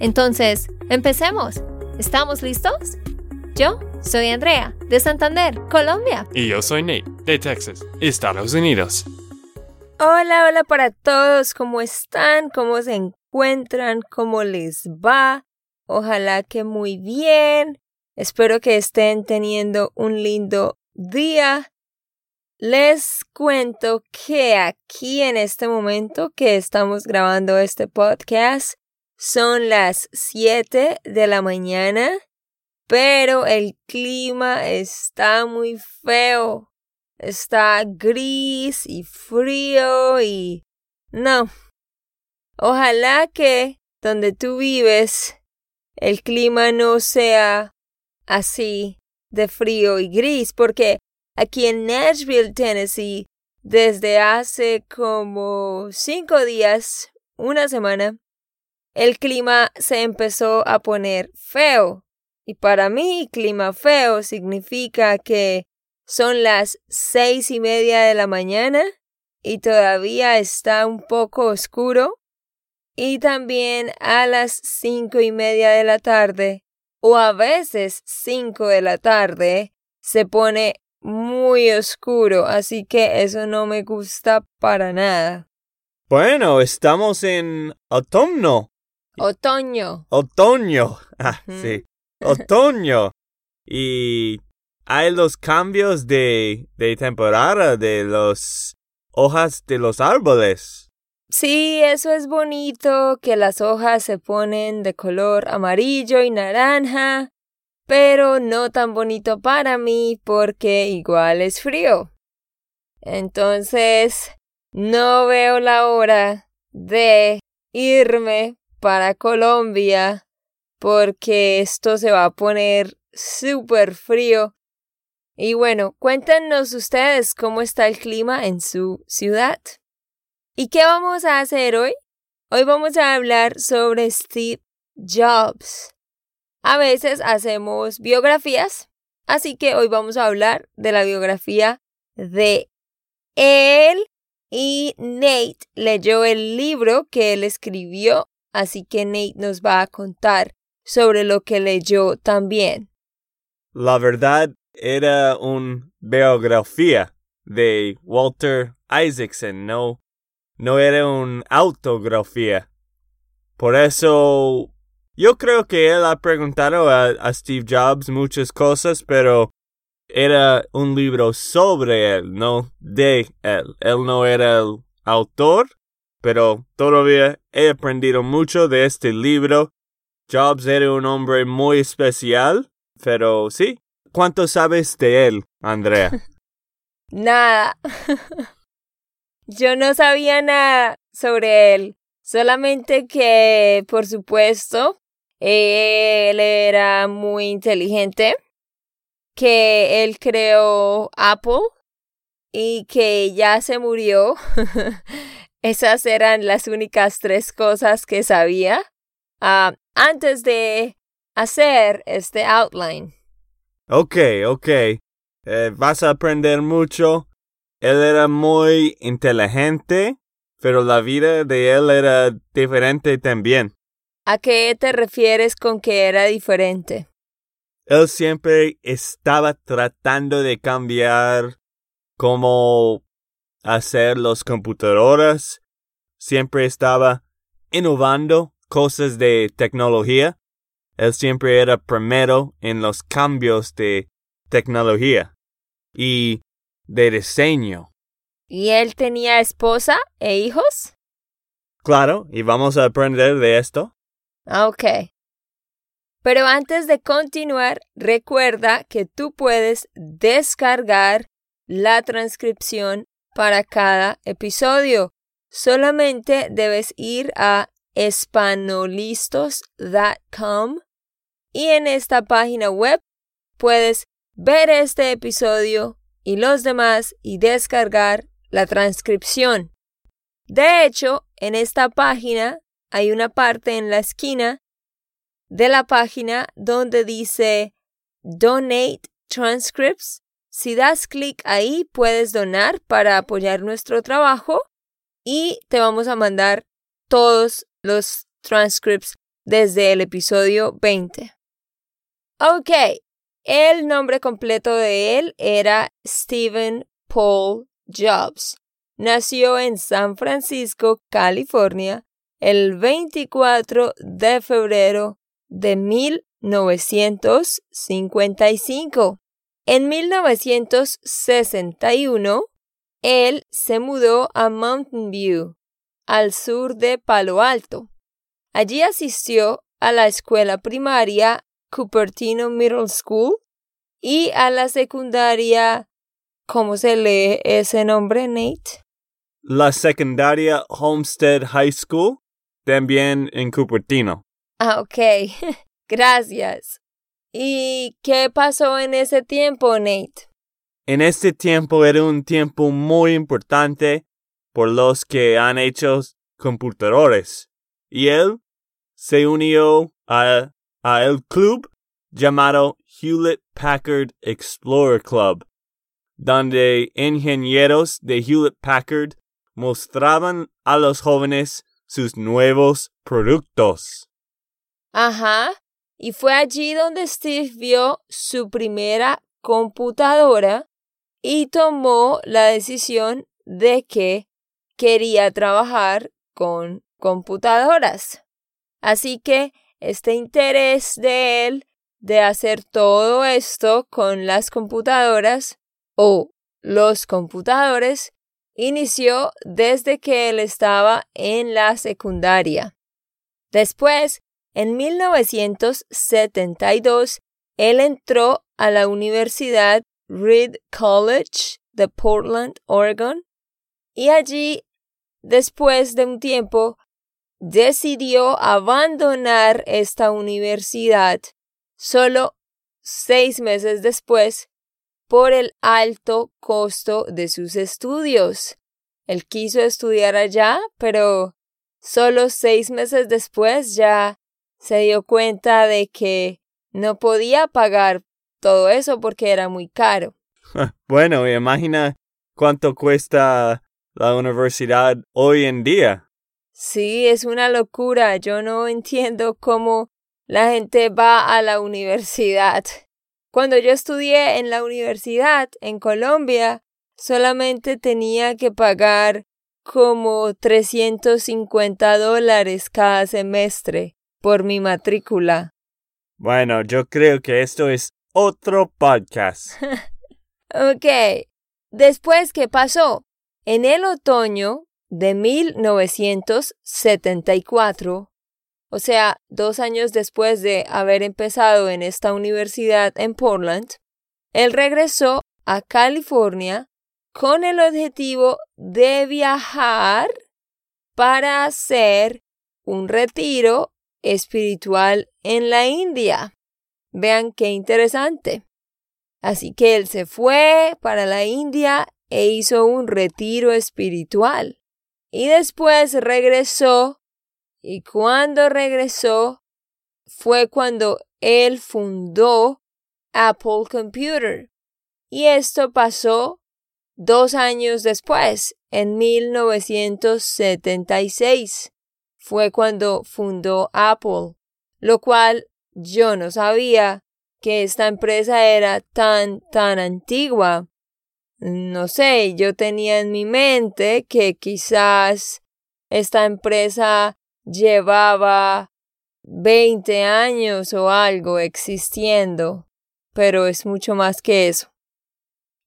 Entonces, empecemos. ¿Estamos listos? Yo soy Andrea, de Santander, Colombia. Y yo soy Nate, de Texas, Estados Unidos. Hola, hola para todos. ¿Cómo están? ¿Cómo se encuentran? ¿Cómo les va? Ojalá que muy bien. Espero que estén teniendo un lindo día. Les cuento que aquí en este momento que estamos grabando este podcast son las 7 de la mañana, pero el clima está muy feo. Está gris y frío y... No. Ojalá que donde tú vives el clima no sea así de frío y gris, porque aquí en Nashville, Tennessee, desde hace como cinco días, una semana, el clima se empezó a poner feo. Y para mí, clima feo significa que son las seis y media de la mañana y todavía está un poco oscuro. Y también a las cinco y media de la tarde o a veces 5 de la tarde se pone muy oscuro, así que eso no me gusta para nada. Bueno, estamos en otoño. Otoño. Otoño. Ah, sí. Otoño. Y hay los cambios de, de temporada de las hojas de los árboles. Sí, eso es bonito, que las hojas se ponen de color amarillo y naranja, pero no tan bonito para mí porque igual es frío. Entonces, no veo la hora de irme para Colombia porque esto se va a poner súper frío. Y bueno, cuéntenos ustedes cómo está el clima en su ciudad. ¿Y qué vamos a hacer hoy? Hoy vamos a hablar sobre Steve Jobs. A veces hacemos biografías, así que hoy vamos a hablar de la biografía de él y Nate leyó el libro que él escribió, así que Nate nos va a contar sobre lo que leyó también. La verdad era una biografía de Walter Isaacson, no no era una autografía. Por eso, yo creo que él ha preguntado a, Steve Jobs muchas cosas, pero era un libro sobre él, no de él. Él no era el autor, pero todavía he aprendido mucho de este libro. Jobs era un hombre muy especial, pero sí. ¿Cuánto sabes de él, Andrea? Nada. Yo no sabía nada sobre él, solamente que, por supuesto, él era muy inteligente, que él creó Apple y que ya se murió. Esas eran las únicas tres cosas que sabía ah, antes de hacer este outline. Ok, ok. Eh, vas a aprender mucho él era muy inteligente, pero la vida de él era diferente también. ¿A qué te refieres con que era diferente? Él siempre estaba tratando de cambiar cómo hacer los computadoras. Siempre estaba innovando cosas de tecnología. Él siempre era primero en los cambios de tecnología. Y de diseño. ¿Y él tenía esposa e hijos? Claro, y vamos a aprender de esto. Ah, ok. Pero antes de continuar, recuerda que tú puedes descargar la transcripción para cada episodio. Solamente debes ir a espanolistos.com y en esta página web puedes ver este episodio y los demás y descargar la transcripción. De hecho, en esta página hay una parte en la esquina de la página donde dice Donate Transcripts. Si das clic ahí, puedes donar para apoyar nuestro trabajo y te vamos a mandar todos los transcripts desde el episodio 20. Ok, el nombre completo de él era Stephen Paul Jobs. Nació en San Francisco, California, el 24 de febrero de 1955. En 1961, él se mudó a Mountain View, al sur de Palo Alto. Allí asistió a la escuela primaria Cupertino Middle School y a la secundaria, ¿cómo se lee ese nombre, Nate? La secundaria Homestead High School, también en Cupertino. Ah, ok. Gracias. ¿Y qué pasó en ese tiempo, Nate? En este tiempo era un tiempo muy importante por los que han hecho computadores. Y él se unió a, a el club llamado Hewlett Packard Explorer Club, donde ingenieros de Hewlett Packard mostraban a los jóvenes sus nuevos productos. Ajá. Y fue allí donde Steve vio su primera computadora y tomó la decisión de que quería trabajar con computadoras. Así que este interés de él de hacer todo esto con las computadoras o los computadores inició desde que él estaba en la secundaria. Después, en 1972, él entró a la Universidad Reed College de Portland, Oregon, y allí, después de un tiempo, decidió abandonar esta universidad solo seis meses después por el alto costo de sus estudios. Él quiso estudiar allá, pero solo seis meses después ya se dio cuenta de que no podía pagar todo eso porque era muy caro. Bueno, imagina cuánto cuesta la universidad hoy en día. Sí, es una locura. Yo no entiendo cómo la gente va a la universidad. Cuando yo estudié en la universidad en Colombia, solamente tenía que pagar como 350 dólares cada semestre por mi matrícula. Bueno, yo creo que esto es otro podcast. ok. Después, ¿qué pasó? En el otoño de 1974, o sea, dos años después de haber empezado en esta universidad en Portland, él regresó a California con el objetivo de viajar para hacer un retiro espiritual en la India. Vean qué interesante. Así que él se fue para la India e hizo un retiro espiritual. Y después regresó y cuando regresó fue cuando él fundó Apple Computer. Y esto pasó dos años después, en 1976. Fue cuando fundó Apple, lo cual yo no sabía que esta empresa era tan, tan antigua. No sé, yo tenía en mi mente que quizás esta empresa llevaba 20 años o algo existiendo, pero es mucho más que eso.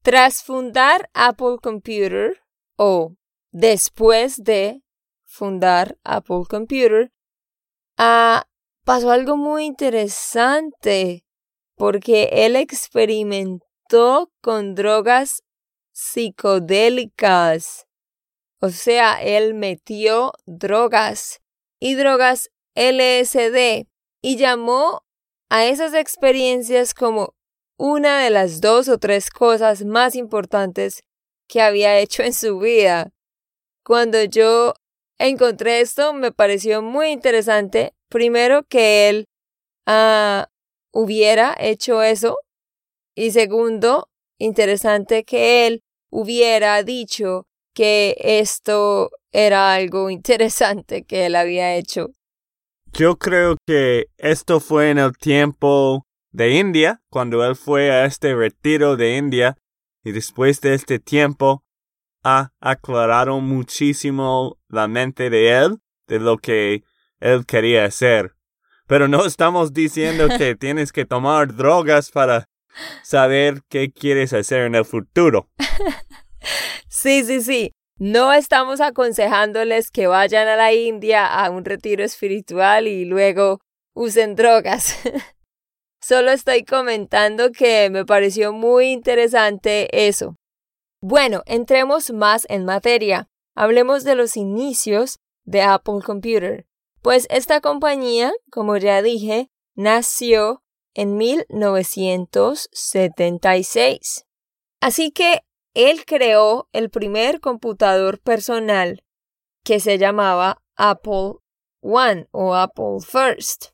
Tras fundar Apple Computer, o después de fundar Apple Computer, ah, pasó algo muy interesante, porque él experimentó con drogas psicodélicas. O sea, él metió drogas y drogas LSD y llamó a esas experiencias como una de las dos o tres cosas más importantes que había hecho en su vida. Cuando yo encontré esto, me pareció muy interesante. Primero, que él ah, hubiera hecho eso. Y segundo, interesante que él hubiera dicho que esto era algo interesante que él había hecho. Yo creo que esto fue en el tiempo de India, cuando él fue a este retiro de India, y después de este tiempo ha aclarado muchísimo la mente de él de lo que él quería hacer. Pero no estamos diciendo que tienes que tomar drogas para saber qué quieres hacer en el futuro. Sí, sí, sí. No estamos aconsejándoles que vayan a la India a un retiro espiritual y luego usen drogas. Solo estoy comentando que me pareció muy interesante eso. Bueno, entremos más en materia. Hablemos de los inicios de Apple Computer. Pues esta compañía, como ya dije, nació en 1976. Así que él creó el primer computador personal que se llamaba Apple One o Apple First.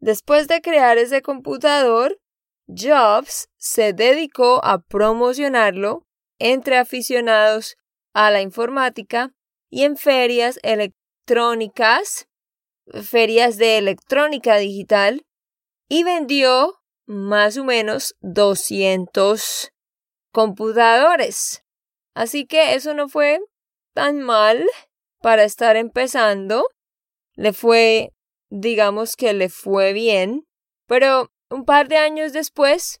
Después de crear ese computador, Jobs se dedicó a promocionarlo entre aficionados a la informática y en ferias electrónicas, ferias de electrónica digital, y vendió más o menos 200 computadores. Así que eso no fue tan mal para estar empezando. Le fue, digamos que le fue bien, pero un par de años después,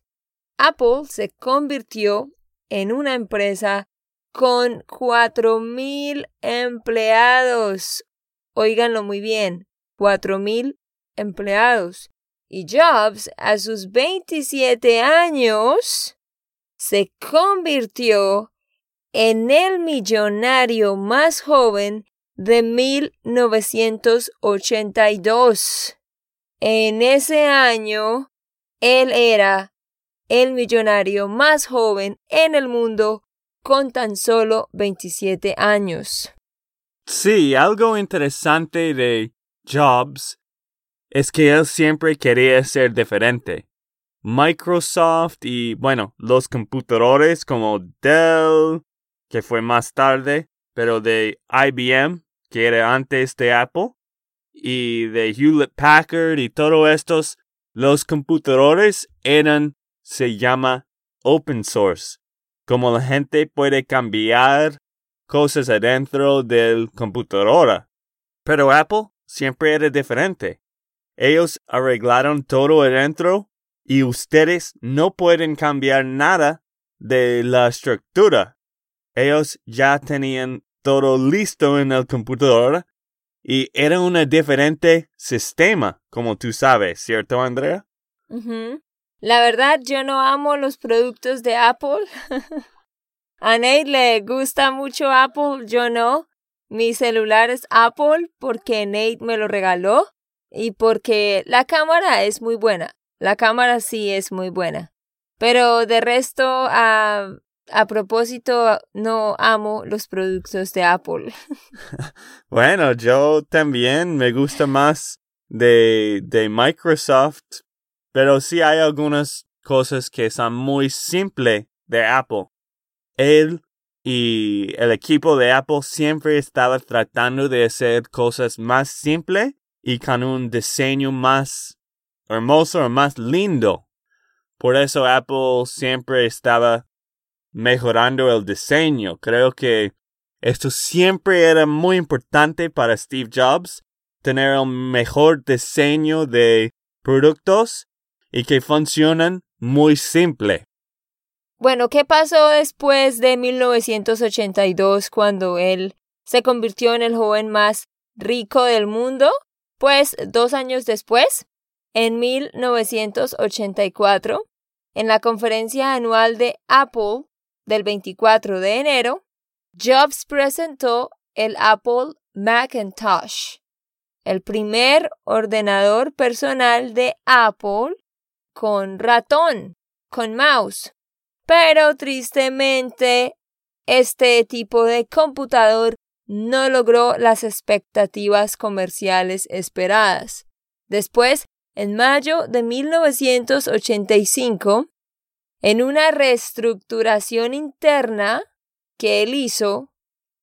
Apple se convirtió en una empresa con cuatro mil empleados. Óiganlo muy bien, cuatro mil empleados. Y Jobs, a sus 27 años, se convirtió en el millonario más joven de 1982. En ese año, él era el millonario más joven en el mundo con tan solo 27 años. Sí, algo interesante de Jobs es que él siempre quería ser diferente. Microsoft y, bueno, los computadores como Dell, que fue más tarde, pero de IBM, que era antes de Apple, y de Hewlett Packard y todos estos, los computadores eran, se llama open source, como la gente puede cambiar cosas adentro del computador. Pero Apple siempre era diferente. Ellos arreglaron todo adentro y ustedes no pueden cambiar nada de la estructura. Ellos ya tenían todo listo en el computador y era un diferente sistema, como tú sabes, ¿cierto, Andrea? La verdad, yo no amo los productos de Apple. A Nate le gusta mucho Apple, yo no. Mi celular es Apple porque Nate me lo regaló y porque la cámara es muy buena. La cámara sí es muy buena. Pero de resto, a, a propósito, no amo los productos de Apple. bueno, yo también me gusta más de, de Microsoft, pero sí hay algunas cosas que son muy simples de Apple. Él y el equipo de Apple siempre estaba tratando de hacer cosas más simples y con un diseño más hermoso o más lindo. Por eso Apple siempre estaba mejorando el diseño. Creo que esto siempre era muy importante para Steve Jobs, tener el mejor diseño de productos y que funcionan muy simple. Bueno, ¿qué pasó después de 1982 cuando él se convirtió en el joven más rico del mundo? Pues dos años después, en 1984, en la conferencia anual de Apple del 24 de enero, Jobs presentó el Apple Macintosh. el primer ordenador personal de Apple con ratón, con mouse. Pero tristemente, este tipo de computador no logró las expectativas comerciales esperadas. Después, en mayo de 1985, en una reestructuración interna que él hizo,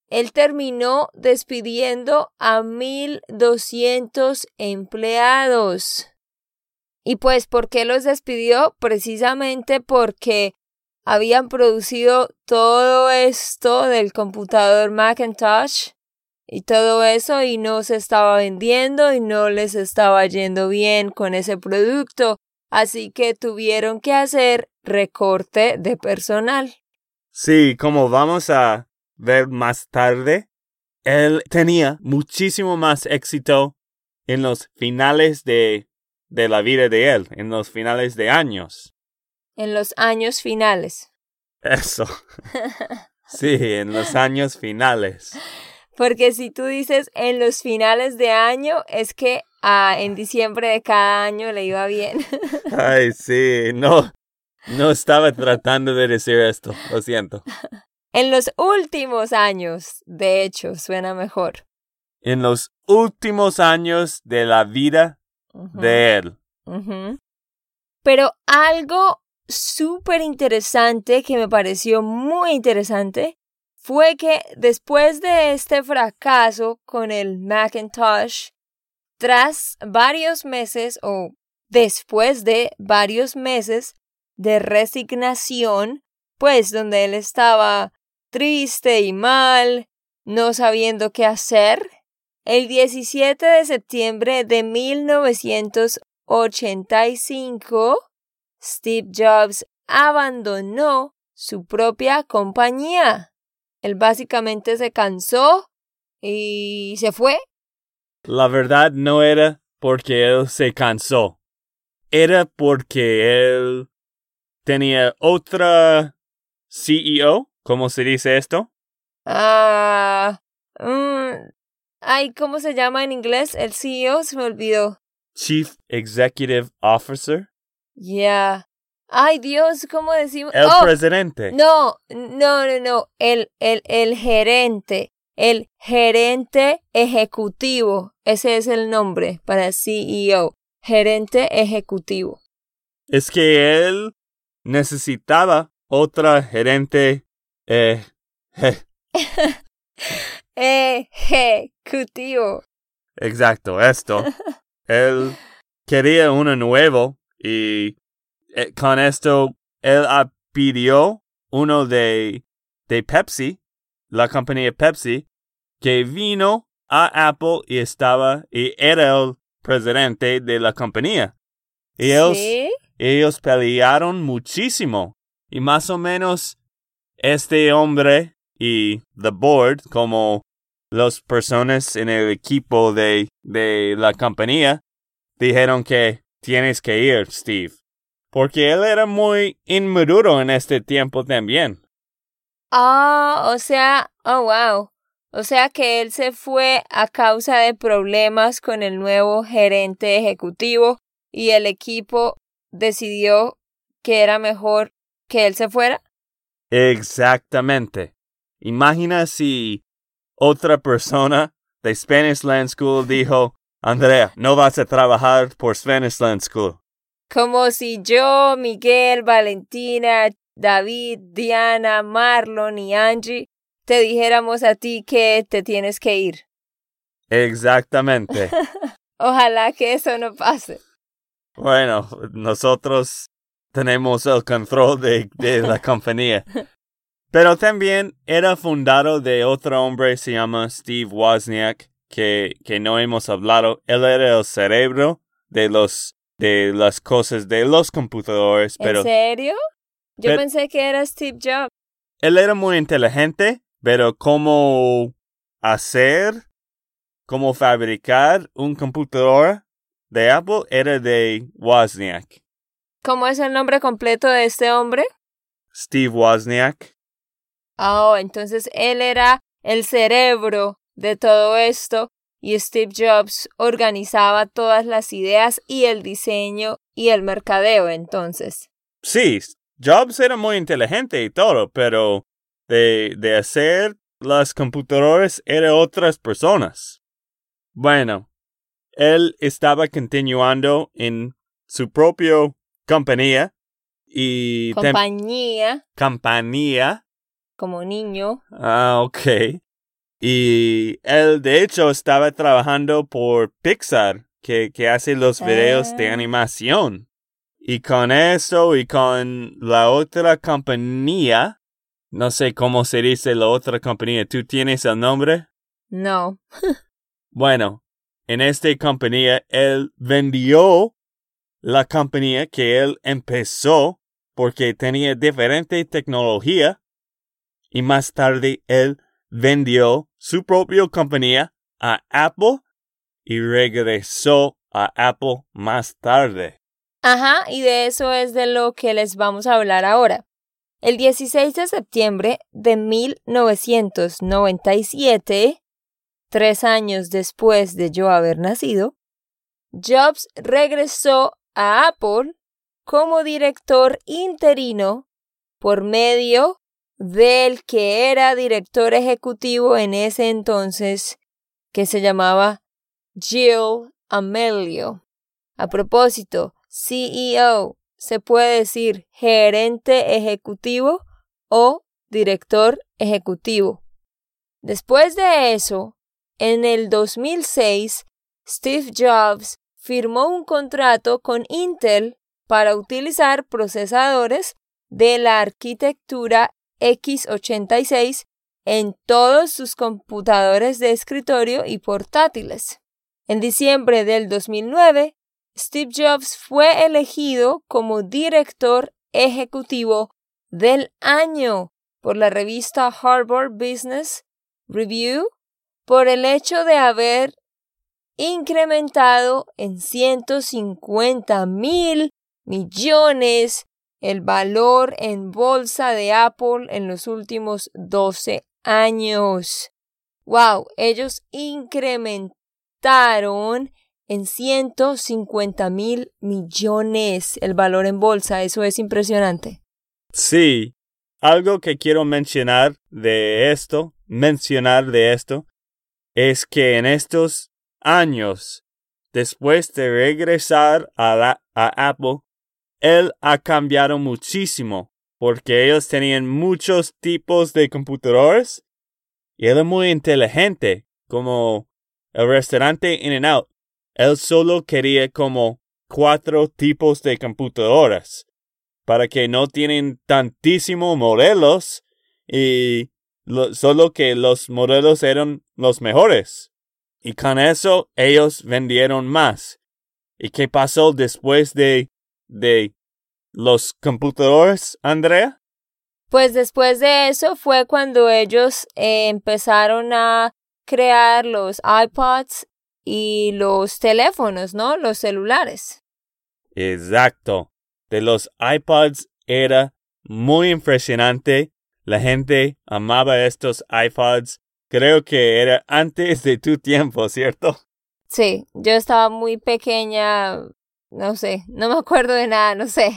él terminó despidiendo a 1.200 empleados. Y pues, ¿por qué los despidió? Precisamente porque habían producido todo esto del computador Macintosh y todo eso y no se estaba vendiendo y no les estaba yendo bien con ese producto, así que tuvieron que hacer recorte de personal. Sí, como vamos a ver más tarde, él tenía muchísimo más éxito en los finales de, de la vida de él, en los finales de años en los años finales. Eso. Sí, en los años finales. Porque si tú dices en los finales de año, es que ah, en diciembre de cada año le iba bien. Ay, sí, no, no estaba tratando de decir esto, lo siento. En los últimos años, de hecho, suena mejor. En los últimos años de la vida de él. Pero algo súper interesante que me pareció muy interesante fue que después de este fracaso con el Macintosh, tras varios meses o después de varios meses de resignación, pues donde él estaba triste y mal, no sabiendo qué hacer, el 17 de septiembre de 1985, Steve Jobs abandonó su propia compañía. Él básicamente se cansó y se fue. La verdad no era porque él se cansó. Era porque él tenía otra CEO. ¿Cómo se dice esto? Ah. Mm, ay, ¿cómo se llama en inglés? El CEO se me olvidó. Chief Executive Officer. Ya. Ay, Dios, ¿cómo decimos? El oh, presidente. No, no, no, no. El, el, el gerente. El gerente ejecutivo. Ese es el nombre para CEO. Gerente ejecutivo. Es que él necesitaba otra gerente eh, ejecutivo. Exacto, esto. él quería uno nuevo y eh, con esto él pidió uno de, de Pepsi, la compañía Pepsi, que vino a Apple y estaba y era el presidente de la compañía. Y ellos, ellos pelearon muchísimo. Y más o menos este hombre y the board, como las personas en el equipo de, de la compañía, dijeron que Tienes que ir, Steve. Porque él era muy inmaduro en este tiempo también. Ah, o sea, oh wow. O sea que él se fue a causa de problemas con el nuevo gerente ejecutivo y el equipo decidió que era mejor que él se fuera. Exactamente. Imagina si otra persona de Spanish Land School dijo, Andrea, no vas a trabajar por Land School. Como si yo, Miguel, Valentina, David, Diana, Marlon y Angie te dijéramos a ti que te tienes que ir. Exactamente. Ojalá que eso no pase. Bueno, nosotros tenemos el control de, de la compañía. Pero también era fundado de otro hombre, se llama Steve Wozniak, que, que no hemos hablado. Él era el cerebro de los de las cosas de los computadores, pero ¿En serio? Yo pensé que era Steve Jobs. Él era muy inteligente, pero cómo hacer, cómo fabricar un computador de Apple era de Wozniak. ¿Cómo es el nombre completo de este hombre? Steve Wozniak. Oh, entonces él era el cerebro de todo esto y Steve Jobs organizaba todas las ideas y el diseño y el mercadeo entonces. Sí, Jobs era muy inteligente y todo, pero de, de hacer las computadoras eran otras personas. Bueno, él estaba continuando en su propia compañía y... Compañía. Compañía. Como niño. Ah, ok. Y él, de hecho, estaba trabajando por Pixar, que, que hace los videos de Ah. animación. Y con eso y con la otra compañía, no sé cómo se dice la otra compañía, ¿tú tienes el nombre? No. Bueno, en esta compañía él vendió la compañía que él empezó porque tenía diferente tecnología y más tarde él vendió su propia compañía a Apple y regresó a Apple más tarde. Ajá, y de eso es de lo que les vamos a hablar ahora. El 16 de septiembre de 1997, tres años después de yo haber nacido, Jobs regresó a Apple como director interino por medio del que era director ejecutivo en ese entonces, que se llamaba Jill Amelio. A propósito, CEO se puede decir gerente ejecutivo o director ejecutivo. Después de eso, en el 2006, Steve Jobs firmó un contrato con Intel para utilizar procesadores de la arquitectura x86 en todos sus computadores de escritorio y portátiles. En diciembre del 2009, Steve Jobs fue elegido como director ejecutivo del año por la revista Harvard Business Review por el hecho de haber incrementado en 150 mil millones el valor en bolsa de Apple en los últimos 12 años. ¡Wow! Ellos incrementaron en 150 mil millones el valor en bolsa. Eso es impresionante. Sí, algo que quiero mencionar de esto, mencionar de esto, es que en estos años, después de regresar a, a Apple, él ha cambiado muchísimo porque ellos tenían muchos tipos de computadores y él muy inteligente, como el restaurante In and Out. Él solo quería como cuatro tipos de computadoras para que no tienen tantísimos modelos y lo, solo que los modelos eran los mejores. Y con eso ellos vendieron más. ¿Y qué pasó después de, de los computadores, Andrea? Pues después de eso fue cuando ellos eh, empezaron a crear los iPods y los teléfonos, ¿no? Los celulares. Exacto. De los iPods era muy impresionante. La gente amaba estos iPods. Creo que era antes de tu tiempo, ¿cierto? Sí, yo estaba muy pequeña, no sé, no me acuerdo de nada, no sé.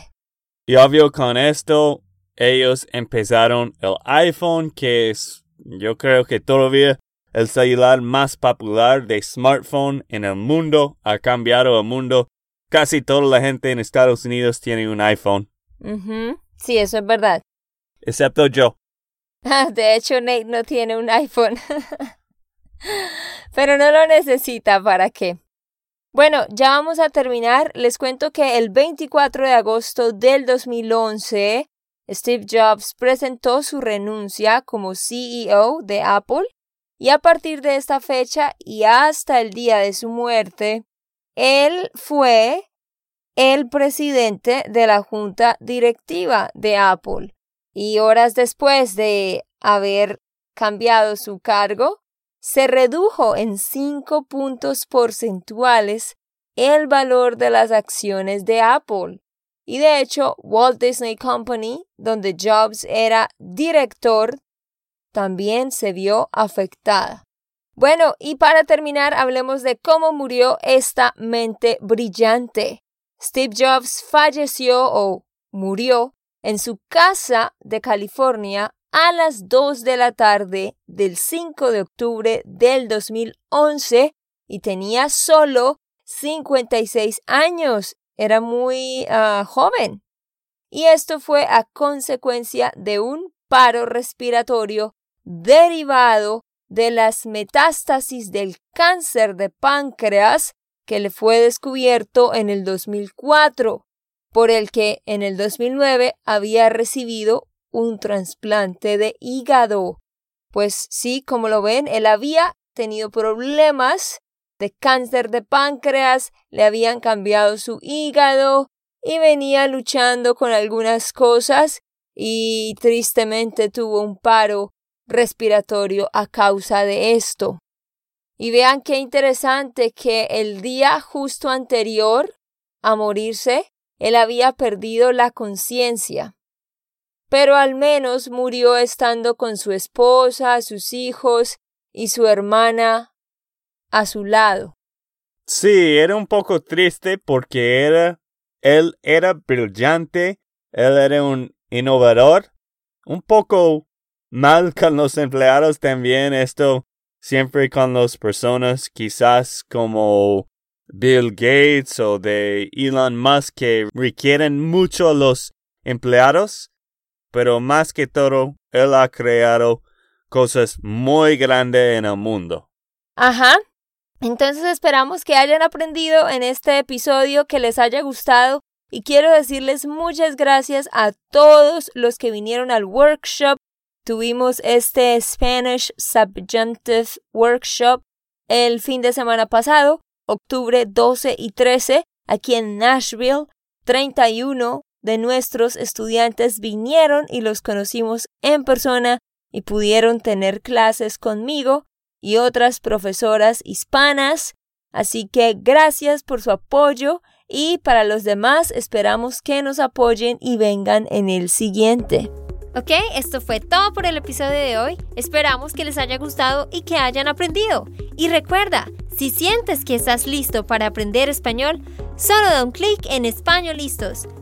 Y obvio con esto, ellos empezaron el iPhone, que es, yo creo que todavía el celular más popular de smartphone en el mundo. Ha cambiado el mundo. Casi toda la gente en Estados Unidos tiene un iPhone, Ujú, Sí, eso es verdad. excepto yo. De hecho, Nate no tiene un iPhone. Pero no lo necesita, ¿para qué? Bueno, ya vamos a terminar. Les cuento que el 24 de agosto del 2011, Steve Jobs presentó su renuncia como CEO de Apple y a partir de esta fecha y hasta el día de su muerte, él fue el presidente de la junta directiva de Apple. Y horas después de haber cambiado su cargo, se redujo en cinco puntos porcentuales el valor de las acciones de Apple. Y de hecho, Walt Disney Company, donde Jobs era director, también se vio afectada. Bueno, y para terminar, hablemos de cómo murió esta mente brillante. Steve Jobs falleció o murió en su casa de California a las 2 de la tarde del 5 de octubre del 2011 y tenía solo 56 años. Era muy ah, joven. Y esto fue a consecuencia de un paro respiratorio derivado de las metástasis del cáncer de páncreas que le fue descubierto en el 2004, por el que en el 2009 había recibido un trasplante de hígado. Pues sí, como lo ven, él había tenido problemas de cáncer de páncreas, le habían cambiado su hígado y venía luchando con algunas cosas y tristemente tuvo un paro respiratorio a causa de esto. Y vean qué interesante que el día justo anterior a morirse, él había perdido la conciencia. Pero al menos murió estando con su esposa, sus hijos y su hermana a su lado. Sí, era un poco triste porque era, él era brillante, él era un innovador, un poco mal con los empleados también, esto siempre con las personas quizás como Bill Gates o de Elon Musk que requieren mucho a los empleados, pero más que todo, él ha creado cosas muy grandes en el mundo. Ajá, entonces esperamos que hayan aprendido en este episodio, que les haya gustado y quiero decirles muchas gracias a todos los que vinieron al workshop. Tuvimos este Spanish Subjunctive Workshop el fin de semana pasado, octubre 12 y 13, aquí en Nashville. 31 de nuestros estudiantes vinieron y los conocimos en persona y pudieron tener clases conmigo y otras profesoras hispanas. Así que gracias por su apoyo y para los demás esperamos que nos apoyen y vengan en el siguiente. Ok, esto fue todo por el episodio de hoy. Esperamos que les haya gustado y que hayan aprendido. Y recuerda, si sientes que estás listo para aprender español, solo da un clic en Español Listos.